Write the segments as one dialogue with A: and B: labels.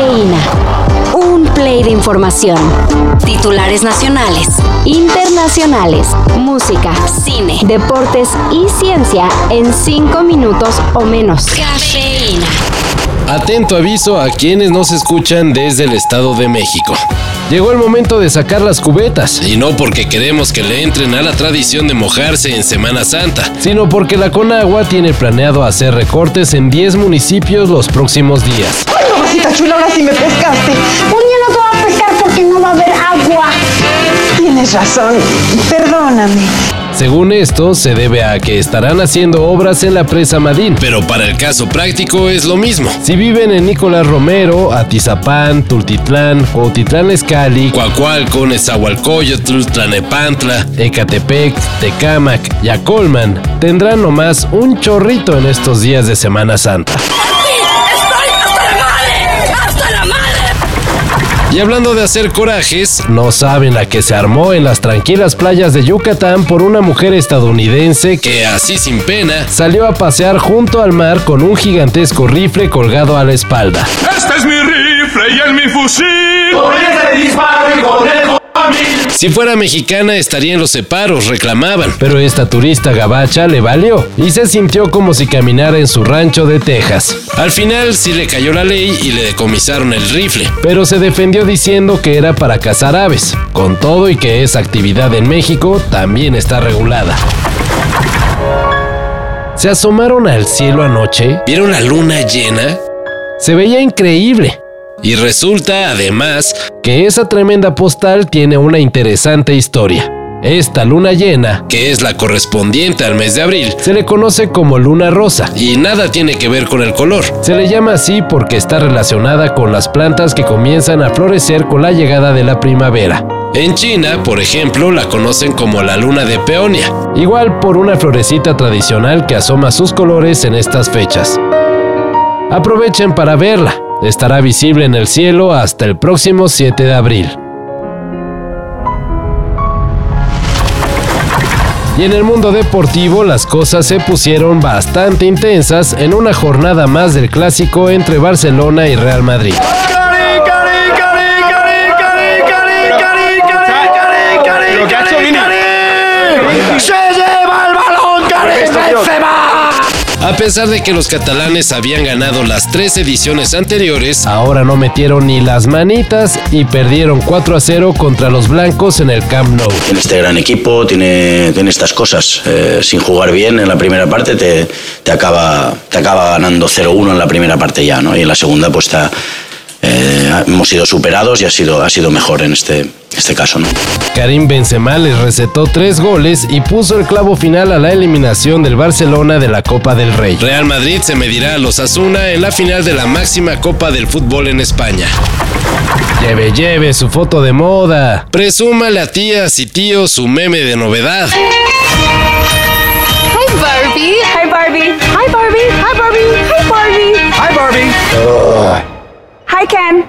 A: Cafeína. Un play de información. Titulares nacionales, internacionales, música, cine, deportes y ciencia en cinco minutos o menos. Cafeína.
B: Atento aviso a quienes nos escuchan desde el Estado de México. Llegó el momento de sacar las cubetas. Y no porque queremos que le entren a la tradición de mojarse en Semana Santa, sino porque la Conagua tiene planeado hacer recortes en 10 municipios los próximos días.
C: Mamacita chula, ahora sí me pescaste.
D: Un día no te va a pescar porque no va a haber agua.
C: Tienes razón, perdóname.
B: Según esto, se debe a que estarán haciendo obras en la presa Madín, pero para el caso práctico es lo mismo. Si viven en Nicolás Romero, Atizapán, Tultitlán, Cuautitlán Escali, Coacualco, Nezahualcóyotl, Tlanepantla, Ecatepec, Tecámac y Acolman, tendrán nomás un chorrito en estos días de Semana Santa. Y hablando de hacer corajes, no saben la que se armó en las tranquilas playas de Yucatán por una mujer estadounidense que, así sin pena, salió a pasear junto al mar con un gigantesco rifle colgado a la espalda.
E: Este es mi rifle y el mi fusil.
B: Si fuera mexicana estaría en los separos, reclamaban, pero esta turista gabacha le valió y se sintió como si caminara en su rancho de Texas. Al final sí le cayó la ley y le decomisaron el rifle, pero se defendió diciendo que era para cazar aves, con todo y que esa actividad en México también está regulada. ¿Se asomaron al cielo anoche? ¿Vieron la luna llena? Se veía increíble. Y resulta, además, que esa tremenda postal tiene una interesante historia. Esta luna llena, que es la correspondiente al mes de abril, se le conoce como luna rosa y nada tiene que ver con el color. Se le llama así porque está relacionada con las plantas que comienzan a florecer con la llegada de la primavera. En China, por ejemplo, la conocen como la luna de peonia, igual por una florecita tradicional que asoma sus colores en estas fechas. Aprovechen para verla. Estará visible en el cielo hasta el próximo 7 de abril. Y en el mundo deportivo las cosas se pusieron bastante intensas en una jornada más del clásico entre Barcelona y Real Madrid. Pesar de que los catalanes habían ganado las tres ediciones anteriores, ahora no metieron ni las manitas y perdieron 4 a 0 contra los blancos en el Camp Nou.
F: Tiene este gran equipo, tiene, tiene estas cosas. Eh, sin jugar bien en la primera parte te, te acaba, te acaba ganando 0-1 en la primera parte ya, ¿no? Y en la segunda pues está, eh, hemos sido superados y ha sido, ha sido mejor en este, este caso.
B: Karim Benzema les recetó tres goles y puso el clavo final a la eliminación del Barcelona de la Copa del Rey. Real Madrid se medirá a los Asuna en la final de la máxima Copa del Fútbol en España. Lleve, lleve su foto de moda. Presúmale a tías y tíos su meme de novedad.
G: Hi Ken.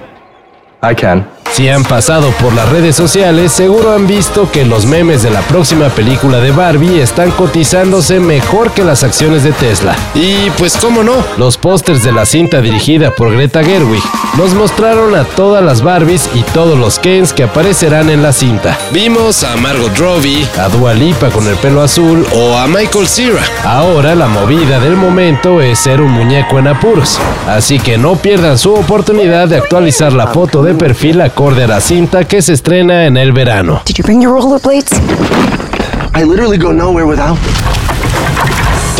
H: I can.
B: Si han pasado por las redes sociales, seguro han visto que los memes de la próxima película de Barbie están cotizándose mejor que las acciones de Tesla. Y pues cómo no, los pósters de la cinta dirigida por Greta Gerwig nos mostraron a todas las Barbies y todos los Kens que aparecerán en la cinta. Vimos a Margot Robbie, a Dua Lipa con el pelo azul o a Michael Cera. Ahora la movida del momento es ser un muñeco en apuros, así que no pierdan su oportunidad de actualizar la foto de perfil acorde a la cinta que se estrena en el verano.
D: Did you bring your rollerblades?
H: I literally go nowhere without.